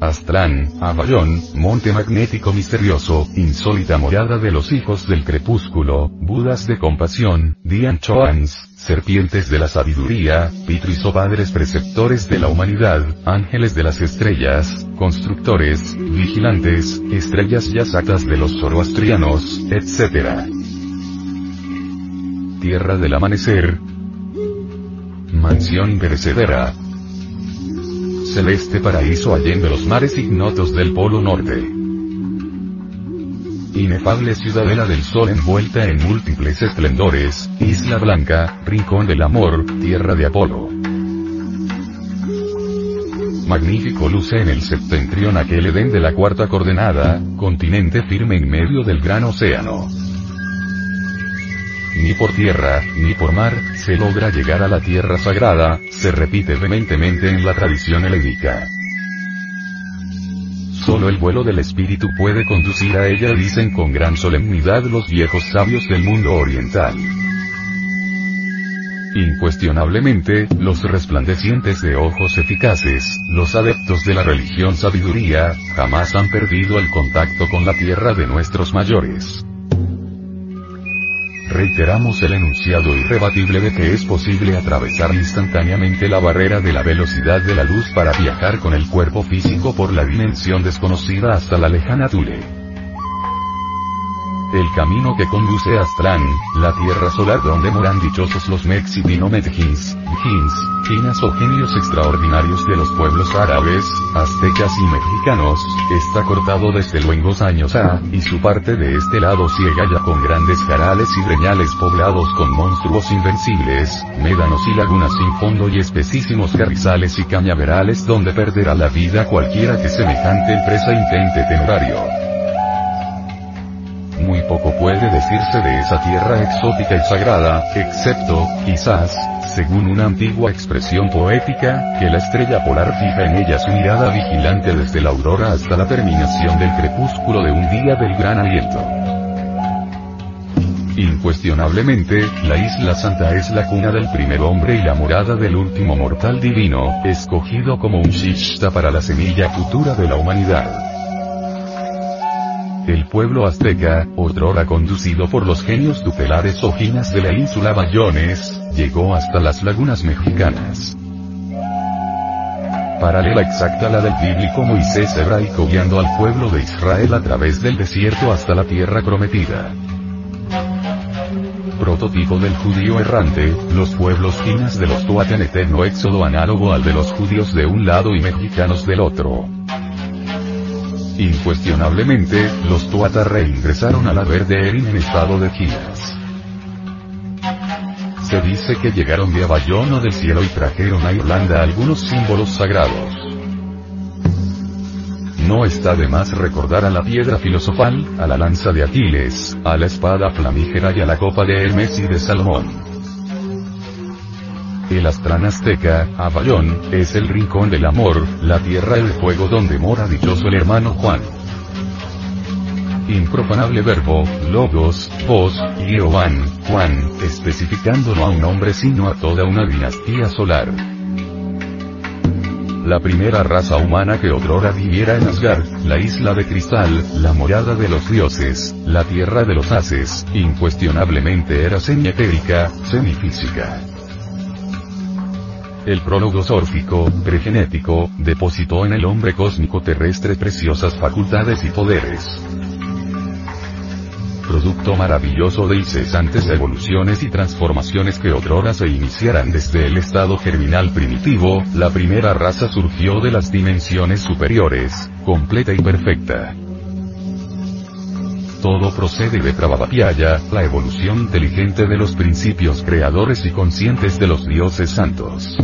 Aztlán, Avallón, monte magnético misterioso, insólita morada de los hijos del crepúsculo, budas de compasión, Dian Choans, serpientes de la sabiduría, Pitris o padres preceptores de la humanidad, ángeles de las estrellas, constructores, vigilantes, estrellas yasatas de los zoroastrianos, etc. Tierra del amanecer, mansión imperecedera, celeste paraíso allende los mares ignotos del Polo Norte. Inefable ciudadela del sol envuelta en múltiples esplendores, Isla Blanca, rincón del amor, tierra de Apolo. Magnífico luce en el septentrión aquel Edén de la cuarta coordenada, continente firme en medio del gran océano ni por tierra, ni por mar, se logra llegar a la tierra sagrada, se repite vehementemente en la tradición helénica. Solo el vuelo del espíritu puede conducir a ella, dicen con gran solemnidad los viejos sabios del mundo oriental. Incuestionablemente, los resplandecientes de ojos eficaces, los adeptos de la religión sabiduría, jamás han perdido el contacto con la tierra de nuestros mayores. Reiteramos el enunciado irrebatible de que es posible atravesar instantáneamente la barrera de la velocidad de la luz para viajar con el cuerpo físico por la dimensión desconocida hasta la lejana Tule. El camino que conduce a Aztlán, la tierra solar donde moran dichosos los Mexibinometjins, Jins, Chinas o genios extraordinarios de los pueblos árabes, aztecas y mexicanos, está cortado desde luengos años a, y su parte de este lado ciega ya con grandes jarales y breñales poblados con monstruos invencibles, médanos y lagunas sin fondo y espesísimos carrizales y cañaverales donde perderá la vida cualquiera que semejante empresa intente temerario. Muy poco puede decirse de esa tierra exótica y sagrada, excepto, quizás, según una antigua expresión poética, que la estrella polar fija en ella su mirada vigilante desde la aurora hasta la terminación del crepúsculo de un día del gran aliento. Incuestionablemente, la Isla Santa es la cuna del primer hombre y la morada del último mortal divino, escogido como un shishta para la semilla futura de la humanidad. El pueblo azteca, otrora conducido por los genios tutelares ojinas de la ínsula Bayones, llegó hasta las lagunas mexicanas. Paralela exacta la del bíblico Moisés hebraico guiando al pueblo de Israel a través del desierto hasta la tierra prometida. Prototipo del judío errante, los pueblos chinas de los Tuat en eterno éxodo análogo al de los judíos de un lado y mexicanos del otro. Incuestionablemente, los Tuata reingresaron a la Verde Erin en estado de giras. Se dice que llegaron de Avallón o del cielo y trajeron a Irlanda algunos símbolos sagrados. No está de más recordar a la piedra filosofal, a la lanza de Aquiles, a la espada flamígera y a la copa de Hermes y de Salomón. El Astrán azteca, Avallón, es el rincón del amor, la tierra del fuego donde mora dichoso el hermano Juan. Improfanable verbo, logos, voz, Jehován, Juan, especificando no a un hombre sino a toda una dinastía solar. la primera raza humana que otrora viviera en Asgard, la isla de cristal, la morada de los dioses, la tierra de los haces, incuestionablemente era semietérica, semifísica. El prólogo sórfico, pregenético, depositó en el hombre cósmico terrestre preciosas facultades y poderes producto maravilloso de incesantes evoluciones y transformaciones que otrora se iniciaran desde el estado germinal primitivo, la primera raza surgió de las dimensiones superiores, completa y perfecta. Todo procede de Pravapyaya, la evolución inteligente de los principios creadores y conscientes de los dioses santos.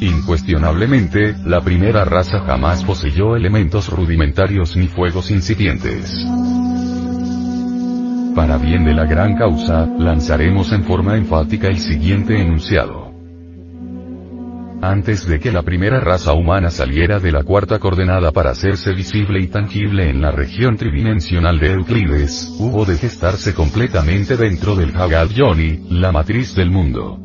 Incuestionablemente, la primera raza jamás poseyó elementos rudimentarios ni fuegos incipientes para bien de la gran causa, lanzaremos en forma enfática el siguiente enunciado. Antes de que la primera raza humana saliera de la cuarta coordenada para hacerse visible y tangible en la región tridimensional de Euclides, hubo de gestarse completamente dentro del Hagad Yoni, la matriz del mundo.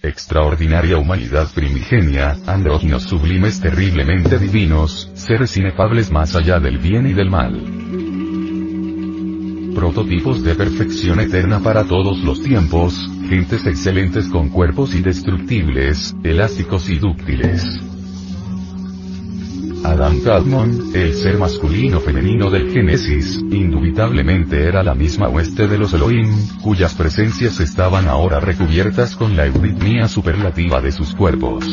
Extraordinaria humanidad primigenia, andróginos sublimes terriblemente divinos, seres inefables más allá del bien y del mal prototipos de perfección eterna para todos los tiempos, gentes excelentes con cuerpos indestructibles, elásticos y dúctiles. Adam Kadmon, el ser masculino femenino del Génesis, indubitablemente era la misma hueste de los Elohim, cuyas presencias estaban ahora recubiertas con la euritmia superlativa de sus cuerpos.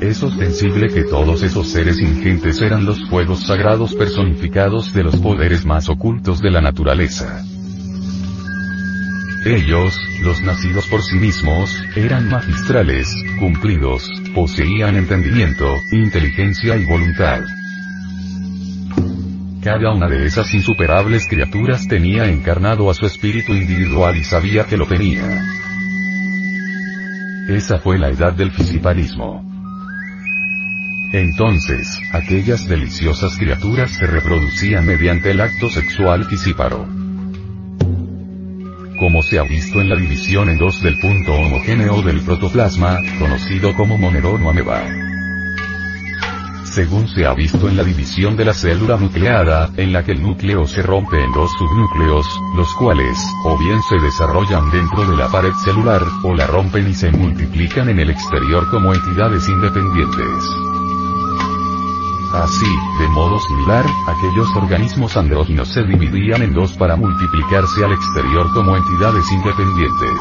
Es ostensible que todos esos seres ingentes eran los fuegos sagrados personificados de los poderes más ocultos de la naturaleza. Ellos, los nacidos por sí mismos, eran magistrales, cumplidos, poseían entendimiento, inteligencia y voluntad. Cada una de esas insuperables criaturas tenía encarnado a su espíritu individual y sabía que lo tenía. Esa fue la edad del fisiparismo. Entonces, aquellas deliciosas criaturas se reproducían mediante el acto sexual fisíparo. Como se ha visto en la división en dos del punto homogéneo del protoplasma, conocido como monerón o ameba según se ha visto en la división de la célula nucleada, en la que el núcleo se rompe en dos subnúcleos, los cuales, o bien se desarrollan dentro de la pared celular, o la rompen y se multiplican en el exterior como entidades independientes. Así, de modo similar, aquellos organismos andróginos se dividían en dos para multiplicarse al exterior como entidades independientes.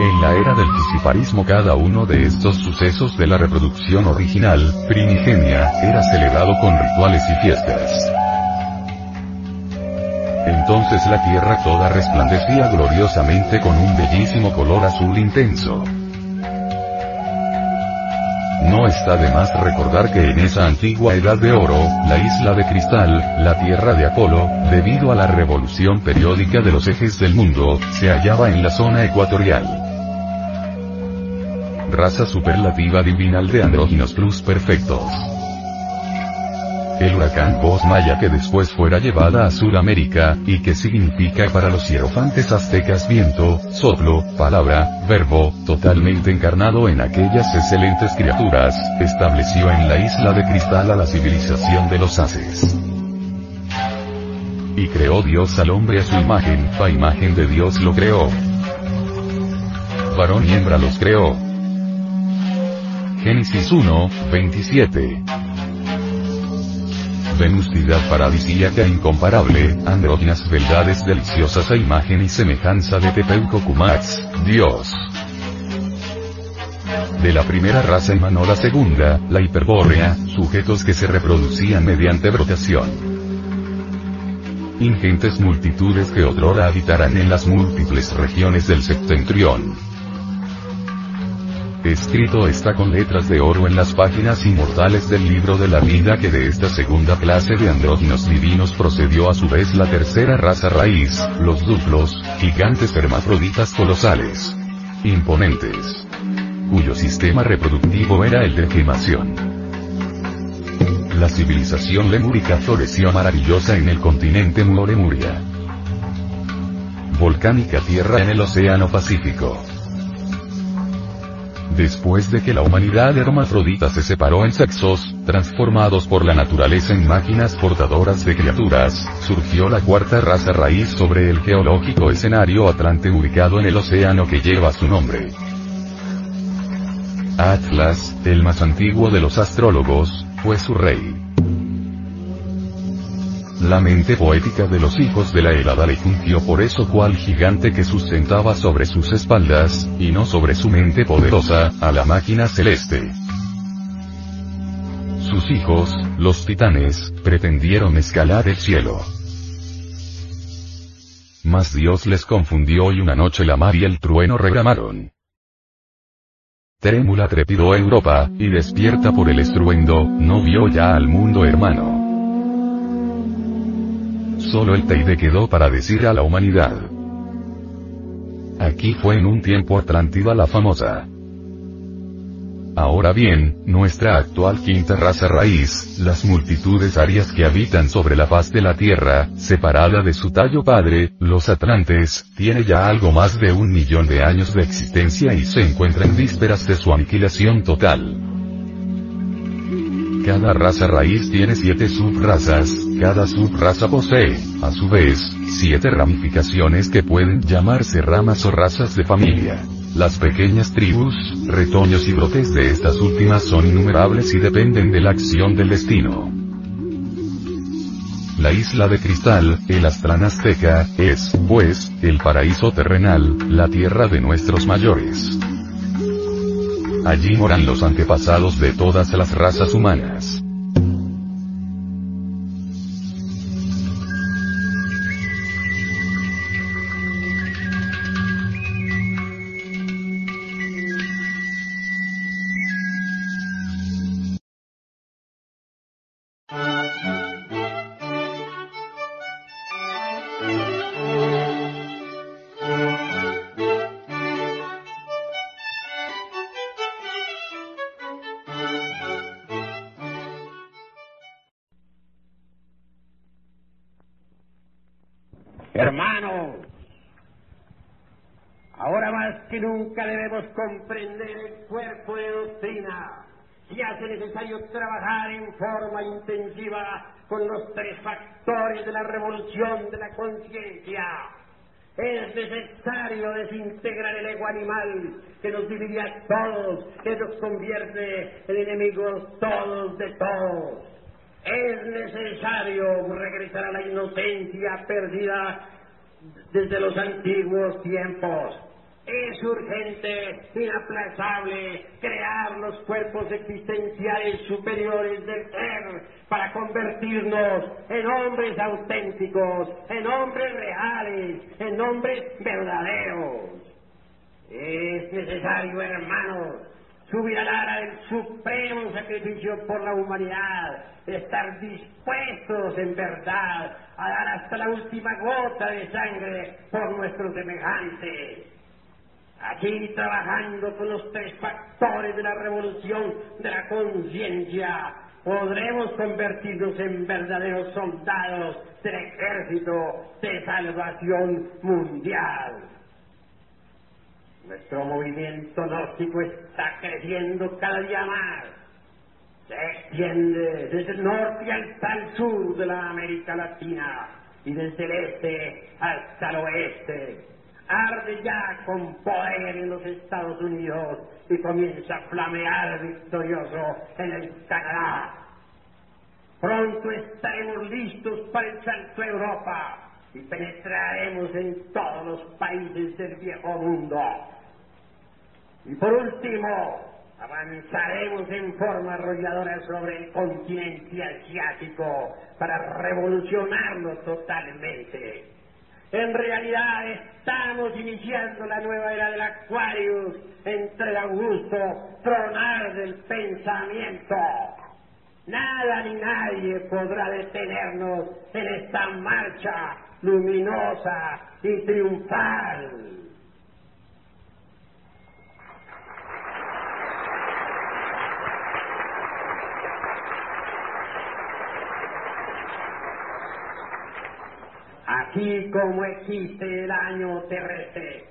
En la era del fisiparismo cada uno de estos sucesos de la reproducción original, primigenia, era celebrado con rituales y fiestas. Entonces la tierra toda resplandecía gloriosamente con un bellísimo color azul intenso. No está de más recordar que en esa antigua edad de oro, la isla de cristal, la tierra de Apolo, debido a la revolución periódica de los ejes del mundo, se hallaba en la zona ecuatorial. Raza superlativa divinal de andróginos plus perfectos el huracán Voz Maya que después fuera llevada a Sudamérica, y que significa para los hierofantes aztecas viento, soplo, palabra, verbo, totalmente encarnado en aquellas excelentes criaturas, estableció en la isla de cristal a la civilización de los haces. Y creó Dios al hombre a su imagen, a imagen de Dios lo creó. Varón y hembra los creó. Génesis 1, 27. Venustidad paradisíaca incomparable, andróginas beldades deliciosas a imagen y semejanza de Tepeucocumatz, Dios. De la primera raza emanó la segunda, la hiperbórea, sujetos que se reproducían mediante brotación. Ingentes multitudes que otrora habitarán en las múltiples regiones del septentrión. Escrito está con letras de oro en las páginas inmortales del libro de la vida que de esta segunda clase de andróginos divinos procedió a su vez la tercera raza raíz, los duplos, gigantes hermafroditas colosales. Imponentes. Cuyo sistema reproductivo era el de gemación. La civilización lemúrica floreció maravillosa en el continente Muolemuria volcánica tierra en el Océano Pacífico. Después de que la humanidad hermafrodita se separó en sexos, transformados por la naturaleza en máquinas portadoras de criaturas, surgió la cuarta raza raíz sobre el geológico escenario Atlante ubicado en el océano que lleva su nombre. Atlas, el más antiguo de los astrólogos, fue su rey. La mente poética de los hijos de la helada le fungió por eso cual gigante que sustentaba sobre sus espaldas, y no sobre su mente poderosa, a la máquina celeste. Sus hijos, los titanes, pretendieron escalar el cielo. Mas Dios les confundió y una noche la mar y el trueno regramaron. Trémula trepidó Europa, y despierta por el estruendo, no vio ya al mundo hermano. Solo el Teide quedó para decir a la humanidad. Aquí fue en un tiempo Atlántida la famosa. Ahora bien, nuestra actual quinta raza raíz, las multitudes arias que habitan sobre la faz de la Tierra, separada de su tallo padre, los Atlantes, tiene ya algo más de un millón de años de existencia y se encuentra en vísperas de su aniquilación total. Cada raza raíz tiene siete subrazas, cada subraza posee, a su vez, siete ramificaciones que pueden llamarse ramas o razas de familia. Las pequeñas tribus, retoños y brotes de estas últimas son innumerables y dependen de la acción del destino. La isla de cristal, el Astrán azteca, es, pues, el paraíso terrenal, la tierra de nuestros mayores. Allí moran los antepasados de todas las razas humanas. Hermanos, ahora más que nunca debemos comprender el cuerpo de doctrina y hace necesario trabajar en forma intensiva con los tres factores de la revolución de la conciencia. Es necesario desintegrar el ego animal que nos divide a todos, que nos convierte en enemigos todos de todos. Es necesario regresar a la inocencia perdida desde los antiguos tiempos. Es urgente, inaplazable, crear los cuerpos existenciales superiores del ser para convertirnos en hombres auténticos, en hombres reales, en hombres verdaderos. Es necesario, hermanos, subir al ara del supremo sacrificio por la humanidad, estar dispuestos en verdad a dar hasta la última gota de sangre por nuestros semejantes. Aquí trabajando con los tres factores de la revolución de la conciencia, podremos convertirnos en verdaderos soldados del ejército de salvación mundial. Nuestro movimiento gnóstico está creciendo cada día más. Se extiende desde el norte hasta el sur de la América Latina y desde el este hasta el oeste. Arde ya con poder en los Estados Unidos y comienza a flamear victorioso en el Canadá. Pronto estaremos listos para el salto a Europa y penetraremos en todos los países del viejo mundo. Y por último, avanzaremos en forma arrolladora sobre el continente asiático para revolucionarlo totalmente. En realidad estamos iniciando la nueva era del Aquarius entre el augusto tronar del pensamiento. Nada ni nadie podrá detenernos en esta marcha luminosa y triunfal. Así como existe el año terrestre,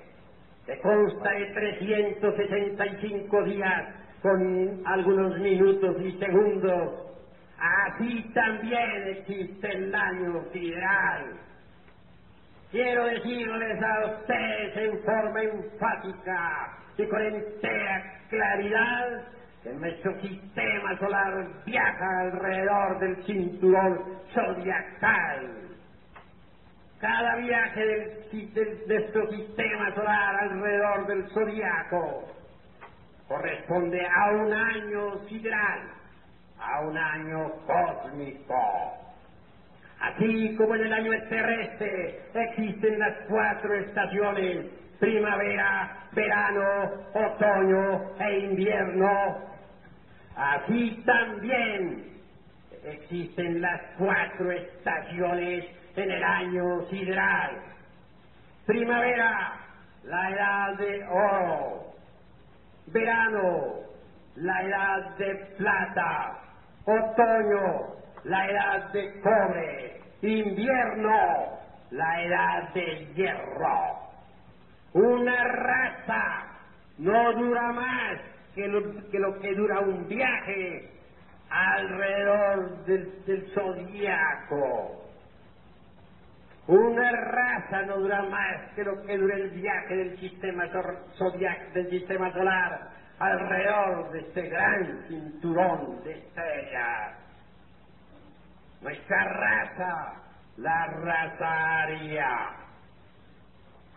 que consta de 365 días con algunos minutos y segundos, así también existe el año sideral. Quiero decirles a ustedes en forma enfática y con entera claridad que nuestro sistema solar viaja alrededor del cinturón zodiacal cada viaje del, de nuestro sistema solar alrededor del zodiaco corresponde a un año sideral, a un año cósmico. Así como en el año terrestre existen las cuatro estaciones, primavera, verano, otoño e invierno, así también existen las cuatro estaciones en el año sideral. Primavera, la edad de oro. Verano, la edad de plata. Otoño, la edad de cobre. Invierno, la edad de hierro. Una raza no dura más que lo que, dura un viaje alrededor del, del zodiaco. Una raza no dura más que lo que dura el viaje del sistema solar alrededor de este gran cinturón de estrellas. Nuestra raza, la raza aria,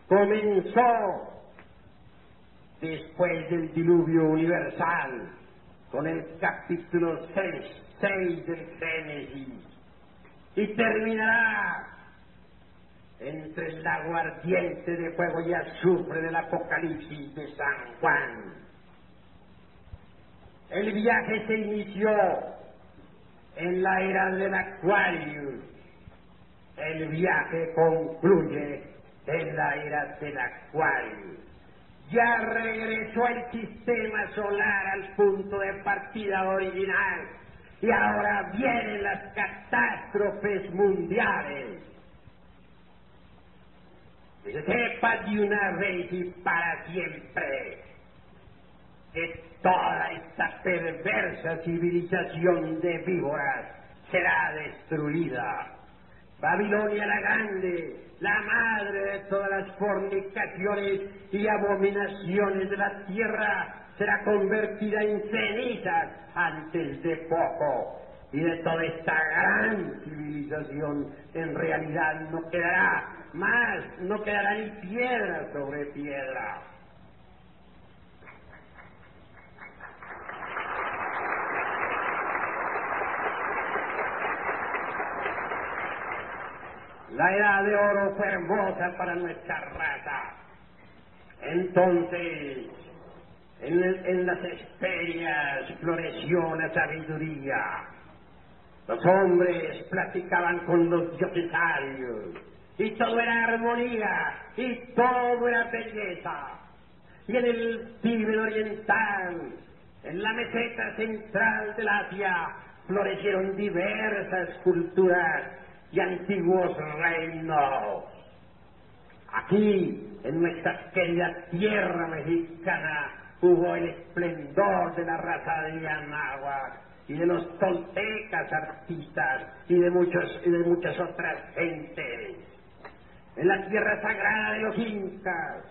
comenzó después del diluvio universal con el capítulo 6, 6 del Génesis y terminará entre el lago ardiente de fuego y azufre del Apocalipsis de San Juan. El viaje se inició en la era del Acuario. El viaje concluye en la era del Acuario. Ya regresó el sistema solar al punto de partida original y ahora vienen las catástrofes mundiales sepa de una vez y para siempre que toda esta perversa civilización de víboras será destruida. Babilonia la Grande, la madre de todas las fornicaciones y abominaciones de la tierra, será convertida en cenizas antes de poco. Y de toda esta gran civilización en realidad no quedará más no quedará ni piedra sobre piedra. La edad de oro fue hermosa para nuestra raza. Entonces, en, en las esperias floreció la sabiduría. Los hombres platicaban con los diositarios y todo era armonía, y todo era belleza. Y en el Tíbet oriental, en la meseta central del Asia, florecieron diversas culturas y antiguos reinos. Aquí, en nuestra querida tierra mexicana, hubo el esplendor de la raza de Yanagua y de los toltecas artistas y de, muchos, y de muchas otras gentes en la tierra sagrada de los incas,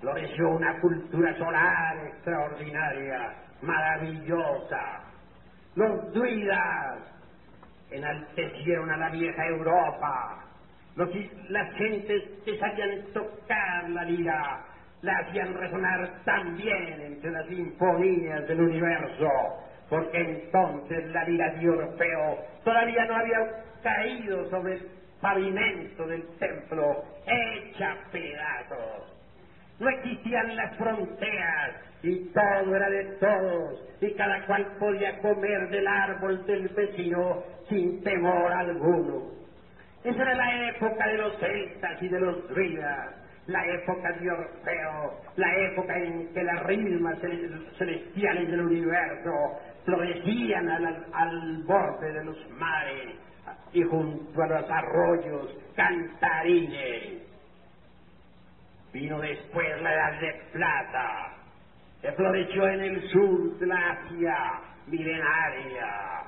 floreció una cultura solar extraordinaria, maravillosa. Los druidas enaltecieron a la vieja Europa. las gentes que sabían tocar la lira la hacían resonar también entre las sinfonías del universo, porque entonces la lira de Orfeo todavía no había caído sobre pavimento del templo hecha pedazos. No existían las fronteras y todo era de todos y cada cual podía comer del árbol del vecino sin temor alguno. Esa era la época de los celtas y de los druidas, la época de Orfeo, la época en que las rimas celestiales del universo florecían al, al borde de los mares y junto a los arroyos cantarines. Vino después la edad de plata, que floreció en el sur de la Asia milenaria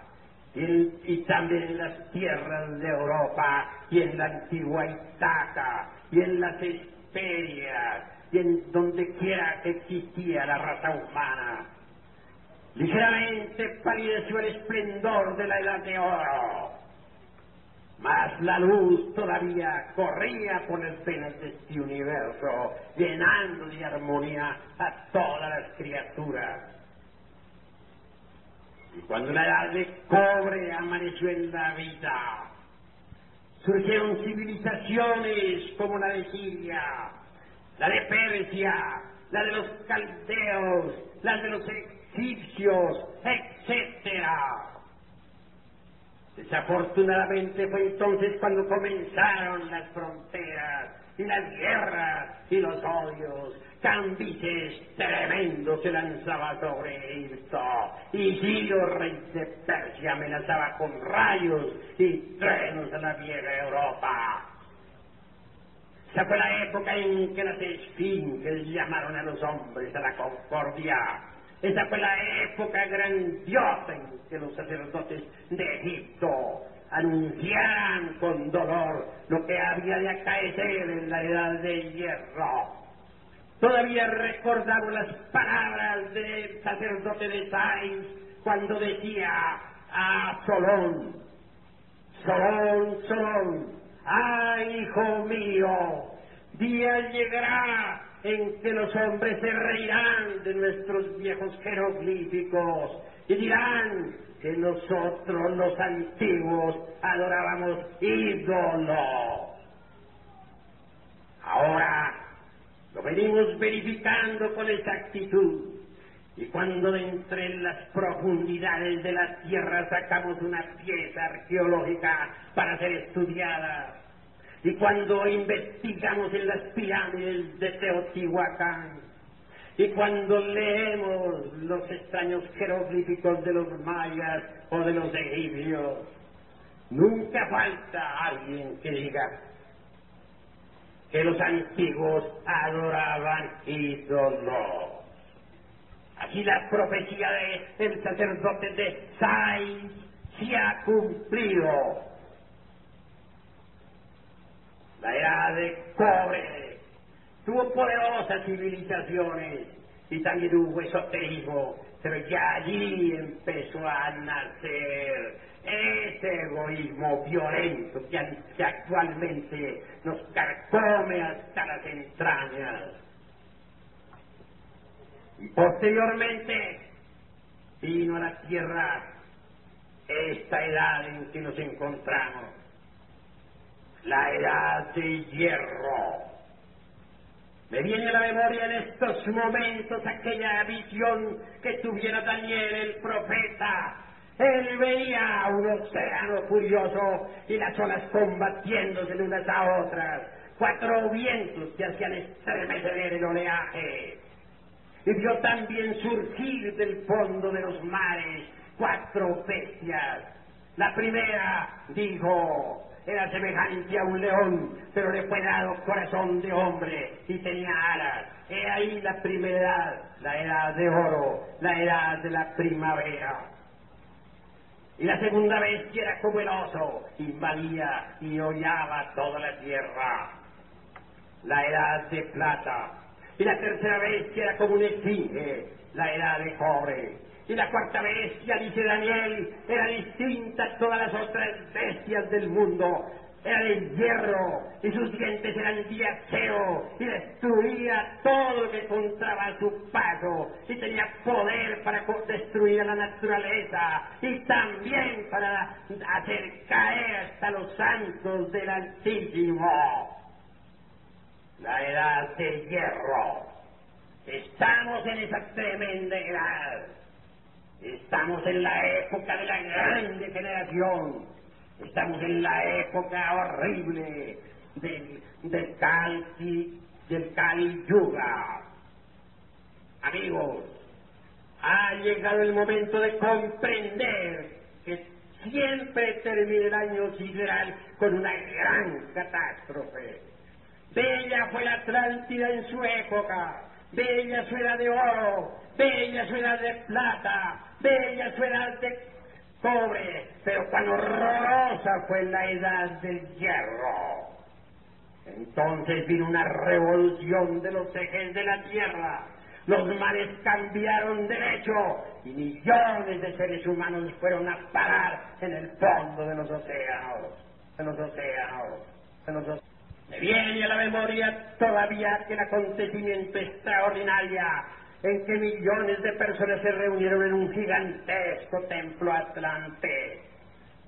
y, también en las tierras de Europa y en la antigua Itaca y en las Esperias y en donde quiera que existía la raza humana. Ligeramente palideció el esplendor de la edad de oro, mas la luz todavía corría por el pene de este universo, llenando de armonía a todas las criaturas. Y cuando la edad de cobre amaneció en la vida, surgieron civilizaciones como la de Siria, la de Persia, la de los caldeos, la de los egipcios, etcétera. Desafortunadamente fue entonces cuando comenzaron las fronteras y las guerras y los odios. Cambises tremendos se lanzaba sobre Egipto y Ciro, rey de Persia, amenazaba con rayos y trenos a la vieja Europa. Esa fue la época en que las esfinges llamaron a los hombres a la concordia esa fue la época grandiosa en que los sacerdotes de Egipto anunciaran con dolor lo que había de acaecer en la edad de hierro. Todavía recordamos las palabras del sacerdote de Sais cuando decía a Solón, Solón, Solón, ¡ay, hijo mío! Día llegará en que los hombres se reirán de nuestros viejos jeroglíficos y dirán que nosotros los antiguos adorábamos ídolos. Ahora lo venimos verificando con exactitud y cuando de entre las profundidades de la tierra sacamos una pieza arqueológica para ser estudiada, y cuando investigamos en las pirámides de Teotihuacán, y cuando leemos los extraños jeroglíficos de los mayas o de los egipcios, nunca falta alguien que diga que los antiguos adoraban ídolos. Aquí la profecía del sacerdote de Sais se ha cumplido la era de cobre, tuvo poderosas civilizaciones. Y también hubo esoterismo, pero ya allí empezó a nacer ese egoísmo violento que, que actualmente nos carcome hasta las entrañas. Y posteriormente vino a la tierra esta edad en que nos encontramos la edad de hierro. Me viene a la memoria en estos momentos aquella visión que tuviera Daniel el profeta. Él veía un océano furioso y las olas combatiéndose unas a otras, cuatro vientos que hacían estremecer el oleaje. Y vio también surgir del fondo de los mares cuatro bestias. La primera dijo, era semejante a un león, pero le fue dado corazón de hombre y tenía alas. He ahí la primera edad, la edad de oro, la edad de la primavera. Y la segunda bestia era como el oso, invadía y hollaba toda la tierra. La edad de plata. Y la tercera bestia era como un esfinge, la edad de cobre. Y la cuarta bestia, dice Daniel, era distinta a todas las otras bestias del mundo. Era de hierro y sus dientes eran de acero y destruía todo lo que encontraba a su paso y tenía poder para destruir a la naturaleza y también para hacer caer hasta los santos del Altísimo. La edad de hierro. Estamos en esa tremenda edad Estamos en la época de la gran degeneración. Estamos en la época horrible del, del Kali, del Kali Yuga. Amigos, ha llegado el momento de comprender que siempre termina el año sideral con una gran catástrofe. Bella fue la Atlántida en su época, bella su era de oro, bella su era de plata, bella su era de cobre, pero cuán horrorosa fue la edad del hierro. Entonces vino una revolución de los ejes de la tierra. Los mares cambiaron derecho y millones de seres humanos fueron a parar en el fondo de los océanos, de los océanos, de los océanos. Me viene a la memoria todavía aquel acontecimiento extraordinario en que millones de personas se reunieron en un gigantesco templo atlante.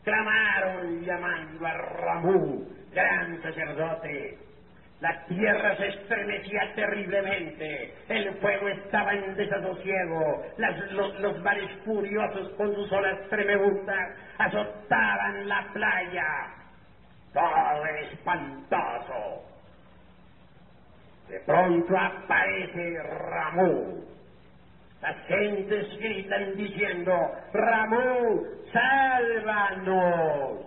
Clamaron llamando a Ramú, gran sacerdote. La tierra se estremecía terriblemente, el fuego estaba en desasosiego, los, mares furiosos con sus olas tremebundas azotaban la playa. Todo espantoso. De pronto aparece Ramú. Las gentes gritan diciendo, Ramú, sálvanos.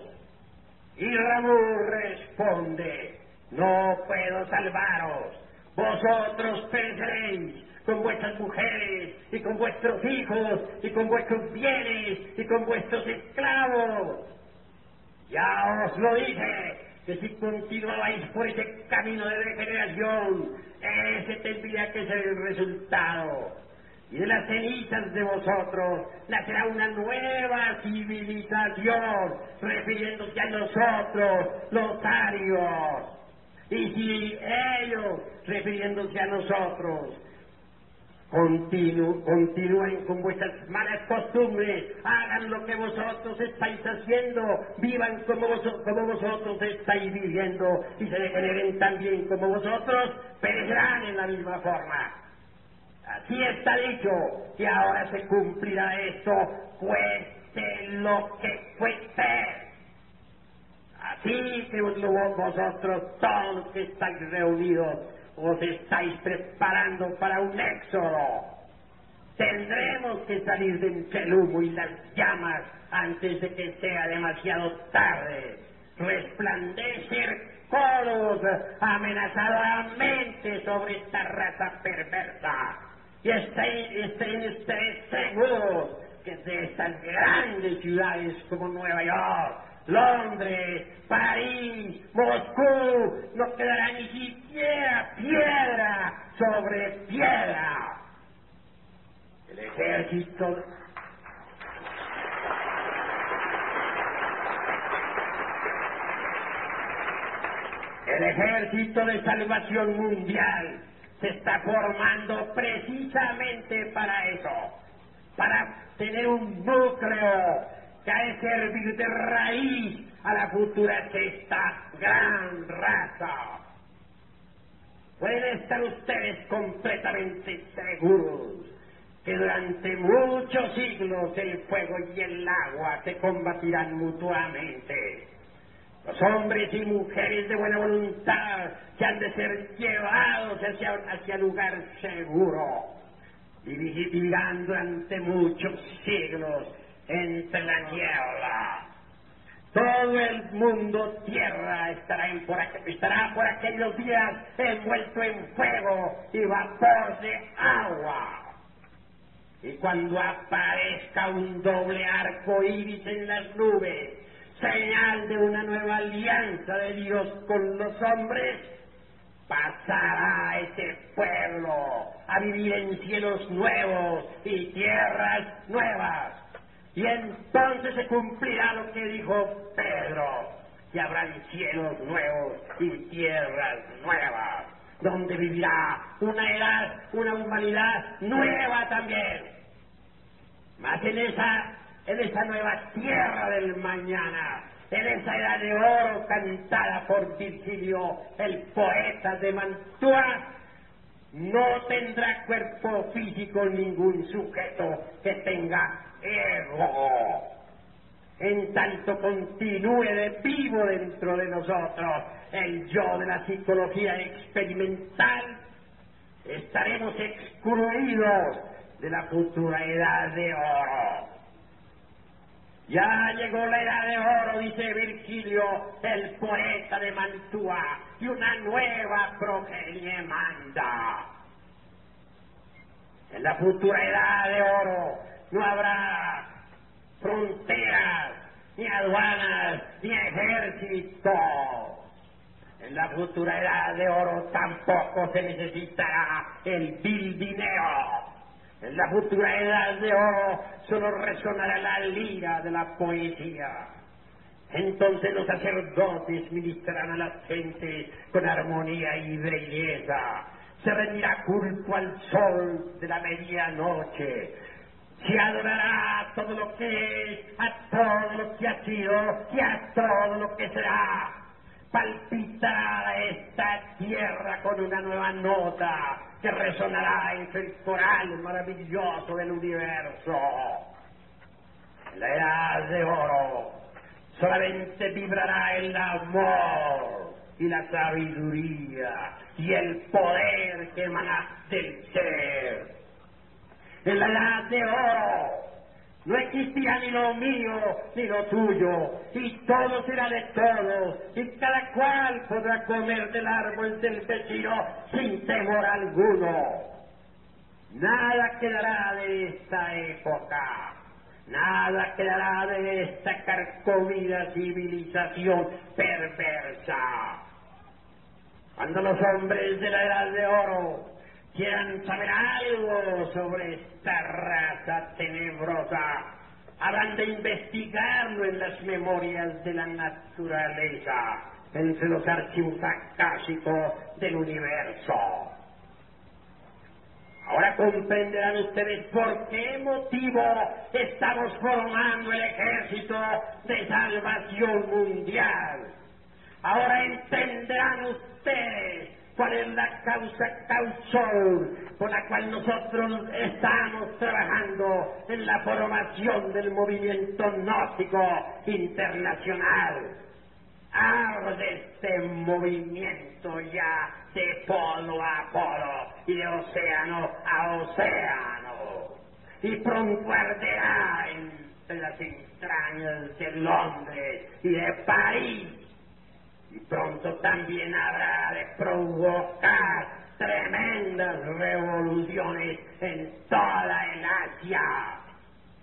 Y Ramú responde, no puedo salvaros, vosotros pereceréis con vuestras mujeres y con vuestros hijos y con vuestros bienes y con vuestros esclavos. Ya os lo dije, que si continuabais por ese camino de degeneración, ese tendría que ser el resultado y de las cenizas de vosotros nacerá una nueva civilización, refiriéndose a nosotros, los arios. Y si ellos, refiriéndose a nosotros, continúen con vuestras malas costumbres, hagan lo que vosotros estáis haciendo, vivan como, vosotros estáis viviendo. Y se degeneren también como vosotros, perecerán en la misma forma. Así está dicho. Que ahora se cumplirá esto, cueste lo que cueste. Así que vosotros, todos que estáis reunidos, os estáis preparando para un éxodo. Tendremos que salir de entre el humo y las llamas antes de que sea demasiado tarde. Resplandecer coros amenazadoramente sobre esta raza perversa y estén, estén seguros que de estas grandes ciudades como Nueva York, Londres, París, Moscú, no quedará ni siquiera piedra sobre piedra. El ejército el ejército de salvación mundial se está formando precisamente para eso, para tener un núcleo ha de servir de raíz a la futura sexta gran raza. Pueden estar ustedes completamente seguros que durante muchos siglos el fuego y el agua se combatirán mutuamente los hombres y mujeres de buena voluntad que han de ser llevados hacia, hacia lugar seguro vivirán durante muchos siglos entre la niebla. Todo el mundo tierra estará, por, estará por aquellos días envuelto en fuego y vapor de agua. Y cuando aparezca un doble arco iris en las nubes, señal de una nueva alianza de Dios con los hombres, pasará ese pueblo a vivir en cielos nuevos y tierras nuevas. Y entonces se cumplirá lo que dijo Pedro, y habrán cielos nuevos y tierras nuevas, donde vivirá una edad, una humanidad nueva también. Más en esa en esa nueva tierra del mañana, en esa edad de oro cantada por Virgilio, el poeta de Mantua, no tendrá cuerpo físico ningún sujeto que tenga ego. En tanto continúe de vivo dentro de nosotros el yo de la psicología experimental, estaremos excluidos de la futura edad de oro. Ya llegó la edad de oro, dice Virgilio, el poeta de Mantua, y una nueva progenie manda. En la futura edad de oro no habrá fronteras, ni aduanas, ni ejércitos. En la futura edad de oro tampoco se necesitará el vil dinero. En la futura edad de oro solo resonará la lira de la poesía. Entonces los sacerdotes ministrarán a las gentes con armonía y belleza. Se rendirá culto al sol de la medianoche. Se adorará todo lo que es, a todo lo que ha sido y a todo lo que será. Palpitará esta tierra con una nueva nota que resonará en el coral maravilloso del universo. La edad de oro solamente vibrará el amor y la sabiduría y el poder que emana del ser. En la edad de oro no existirá ni lo mío ni lo tuyo, y todo será de todos, y cada cual podrá comer del árbol del vecino sin temor alguno. Nada quedará de esta época, nada quedará de esta carcomida civilización perversa. Cuando los hombres de la edad de oro quieran saber algo sobre esta raza tenebrosa, habrán de investigarlo en las memorias de la naturaleza, entre los archivos acásicos del universo. Ahora comprenderán ustedes por qué motivo estamos formando el ejército de salvación mundial. Ahora entenderán ustedes cuál es la causa causal por la cual nosotros estamos trabajando en la formación del movimiento gnóstico internacional. de este movimiento ya de polo a polo y de océano a océano. Y pronto arderá las entrañas de Londres y de París y pronto también habrá de provocar tremendas revoluciones en toda el Asia.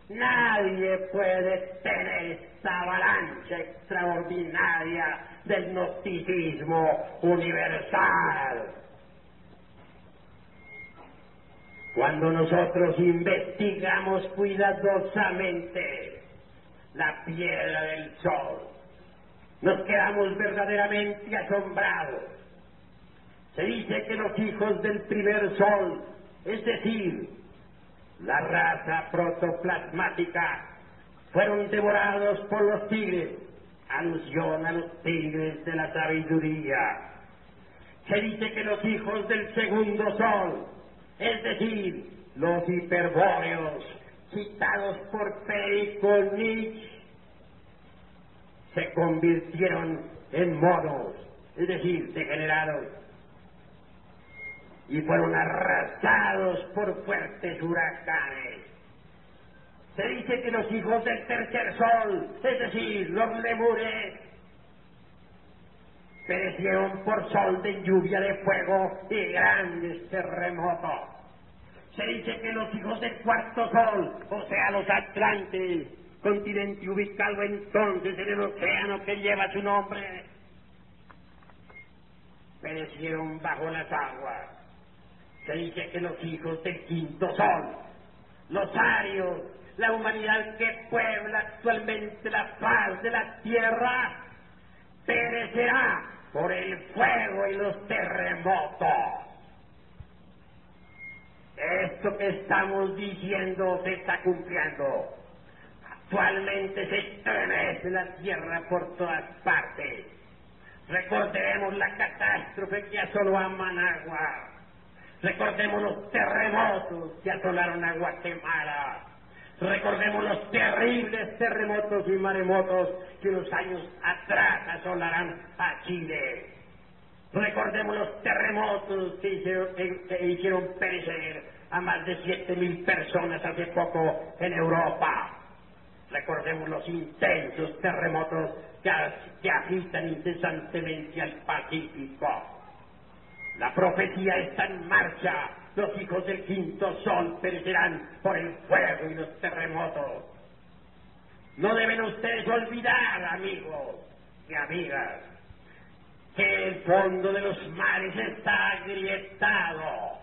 Nadie puede tener esta avalancha extraordinaria del gnosticismo universal. Cuando nosotros investigamos cuidadosamente la piedra del sol, nos quedamos verdaderamente asombrados. Se dice que los hijos del primer sol, es decir, la raza protoplasmática, fueron devorados por los tigres, alusión a los tigres de la sabiduría. Se dice que los hijos del segundo sol, es decir, los hiperbóreos, citados por Perico se convirtieron en monos, es decir, degenerados, y fueron arrasados por fuertes huracanes. Se dice que los hijos del tercer sol, es decir, los lemures, perecieron por sol de lluvia de fuego y grandes terremotos. Se dice que los hijos del cuarto sol, o sea, los atlantes, continente ubicado entonces en el océano que lleva su nombre, perecieron bajo las aguas. Se dice que los hijos del quinto sol, los arios, la humanidad que puebla actualmente la paz de la tierra, perecerá por el fuego y los terremotos. Esto que estamos diciendo se está cumpliendo. Actualmente se estremece la tierra por todas partes. Recordemos la catástrofe que asoló a Managua. Recordemos los terremotos que asolaron a Guatemala. Recordemos los terribles terremotos y maremotos que unos años atrás asolarán a Chile. Recordemos los terremotos que hicieron, que hicieron perecer a más de siete mil personas hace poco en Europa. Recordemos los intensos terremotos que, agitan incesantemente al Pacífico. La profecía está en marcha. Los hijos del quinto sol perecerán por el fuego y los terremotos. No deben ustedes olvidar, amigos y amigas, que el fondo de los mares está agrietado.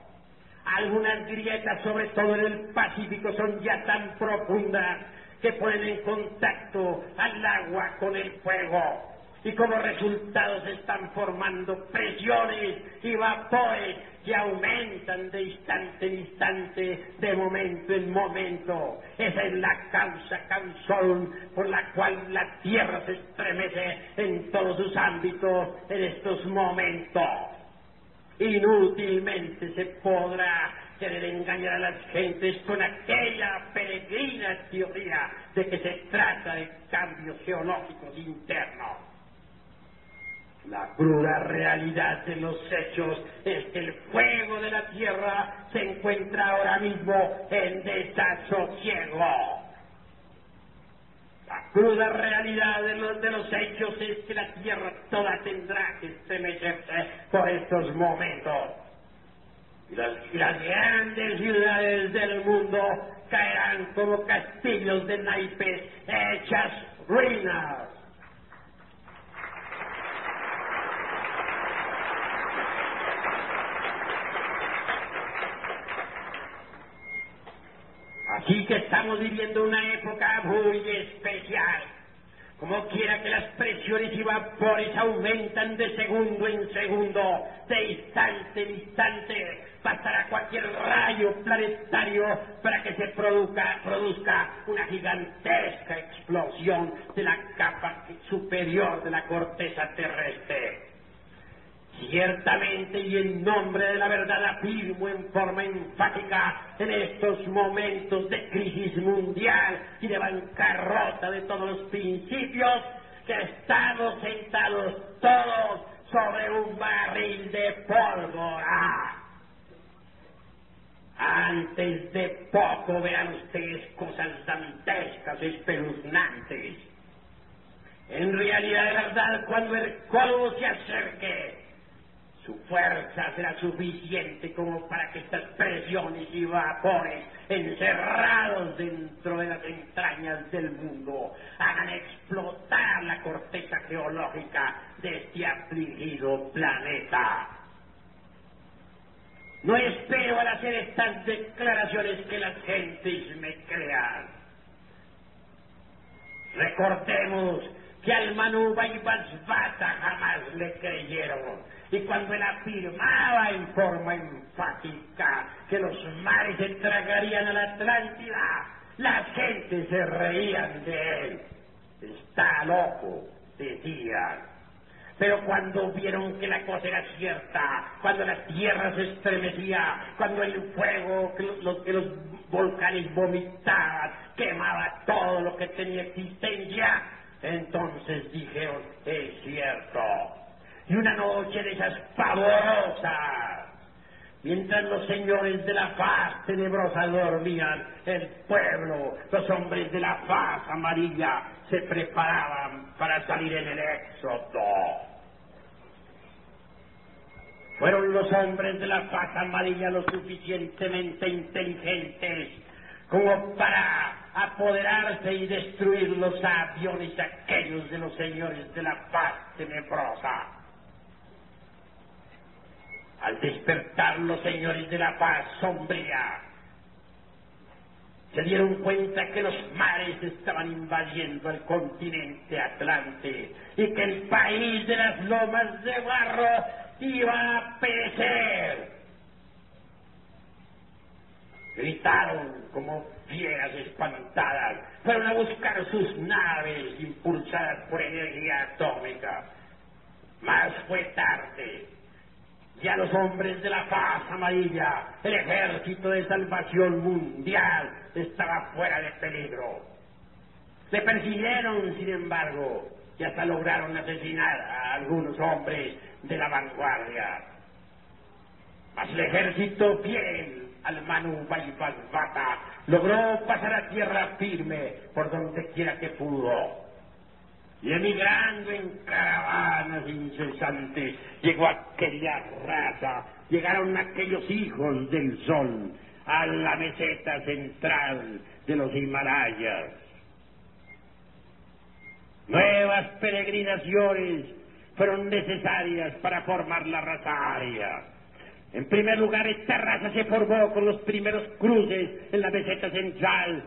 Algunas grietas, sobre todo en el Pacífico, son ya tan profundas que ponen en contacto al agua con el fuego y como resultado se están formando presiones y vapores que aumentan de instante en instante, de momento en momento. Esa es la causa causón por la cual la Tierra se estremece en todos sus ámbitos en estos momentos. Inútilmente se podrá querer engañar a las gentes con aquella peregrina teoría de que se trata de cambios geológicos internos. La cruda realidad de los hechos es que el fuego de la tierra se encuentra ahora mismo en desasosiego. La cruda realidad de los, de los hechos es que la tierra toda tendrá que estremecerse por estos momentos. Las grandes ciudades del mundo caerán como castillos de naipes hechas ruinas. Así que estamos viviendo una época muy especial. Como quiera que las presiones y vapores aumentan de segundo en segundo, de instante en instante, bastará cualquier rayo planetario para que se produzca, produzca una gigantesca explosión de la capa superior de la corteza terrestre. Ciertamente y en nombre de la verdad afirmo en forma enfática en estos momentos de crisis mundial y de bancarrota de todos los principios que estamos sentados todos sobre un barril de pólvora. Antes de poco verán ustedes cosas dantescas, espeluznantes. En realidad, de verdad, cuando el colmo se acerque, su fuerza será suficiente como para que estas presiones y vapores encerrados dentro de las entrañas del mundo hagan explotar la corteza geológica de este afligido planeta. No espero al hacer estas declaraciones que las gentes me crean. Recordemos que al Manuba y Basbata jamás le creyeron y cuando él afirmaba en forma enfática que los mares se tragarían a la Atlántida, la gente se reían de él. Está loco, decían. Pero cuando vieron que la cosa era cierta, cuando la tierra se estremecía, cuando el fuego que los, que los volcanes vomitaban, quemaba todo lo que tenía existencia, entonces dijeron, es cierto, y una noche de esas pavorosas. Mientras los señores de la faz tenebrosa dormían, el pueblo, los hombres de la faz amarilla, se preparaban para salir en el éxodo. Fueron los hombres de la faz amarilla lo suficientemente inteligentes como para apoderarse y destruir los aviones aquellos de los señores de la faz tenebrosa. Al despertar los señores de la paz sombría, se dieron cuenta que los mares estaban invadiendo el continente Atlante y que el país de las lomas de barro iba a perecer. Gritaron como fieras espantadas, fueron a buscar sus naves impulsadas por energía atómica. Más fue tarde ya los hombres de la paz amarilla, el ejército de salvación mundial, estaba fuera de peligro. Le persiguieron, sin embargo, y hasta lograron asesinar a algunos hombres de la vanguardia. Mas el ejército fiel al Manu Bata, logró pasar a tierra firme por donde quiera que pudo. Y emigrando en caravanas incesantes, llegó aquella raza, llegaron aquellos hijos del sol a la meseta central de los Himalayas. Nuevas peregrinaciones fueron necesarias para formar la raza aria. En primer lugar, esta raza se formó con los primeros cruces en la meseta central,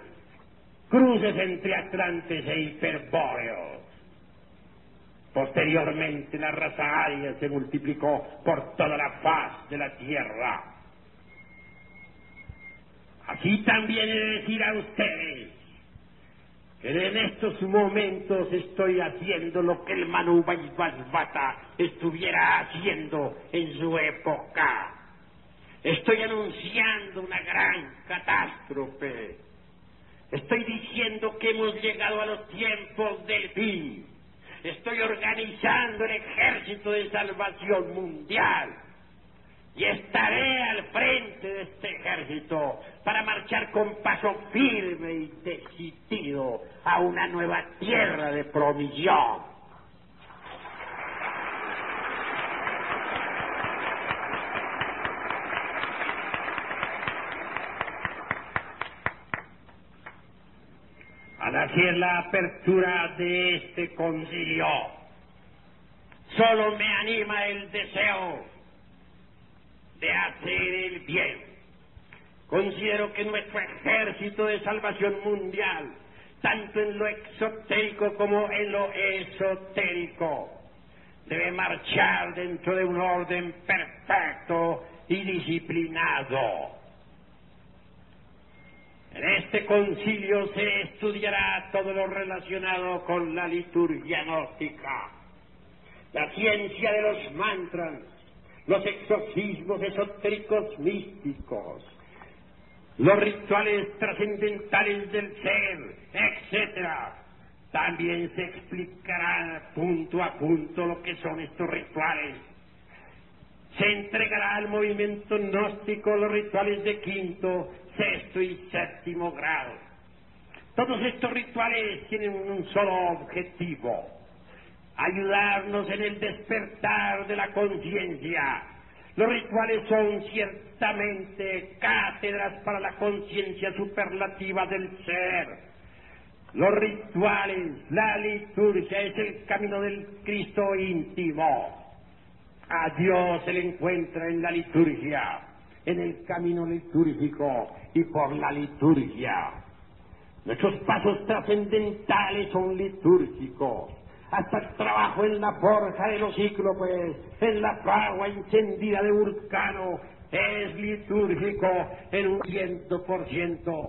cruces entre atlantes e hiperbóreos. Posteriormente, la raza aria se multiplicó por toda la faz de la Tierra. Aquí también he de decir a ustedes en estos momentos estoy haciendo lo que el Manu Bata estuviera haciendo en su época. Estoy anunciando una gran catástrofe. Estoy diciendo que hemos llegado a los tiempos del fin. Estoy organizando el ejército de salvación mundial y estaré al frente de este ejército para marchar con paso firme y decidido a una nueva tierra de provisión. Al hacer la apertura de este concilio, solo me anima el deseo de hacer el bien. Considero que nuestro ejército de salvación mundial, tanto en lo exotérico como en lo esotérico, debe marchar dentro de un orden perfecto y disciplinado. En este concilio se estudiará todo lo relacionado con la liturgia gnóstica, la ciencia de los mantras, los exorcismos esotéricos místicos, los rituales trascendentales del ser, etc. También se explicará punto a punto lo que son estos rituales. Se entregará al movimiento gnóstico los rituales de quinto, sexto y séptimo grado. Todos estos rituales tienen un solo objetivo, ayudarnos en el despertar de la conciencia. Los rituales son ciertamente cátedras para la conciencia superlativa del ser. Los rituales, la liturgia es el camino del Cristo íntimo. A Dios se le encuentra en la liturgia, en el camino litúrgico y por la liturgia. Nuestros pasos trascendentales son litúrgicos hasta el trabajo en la forja de los cíclopes, en la fragua encendida de Vulcano, es litúrgico en un ciento por ciento.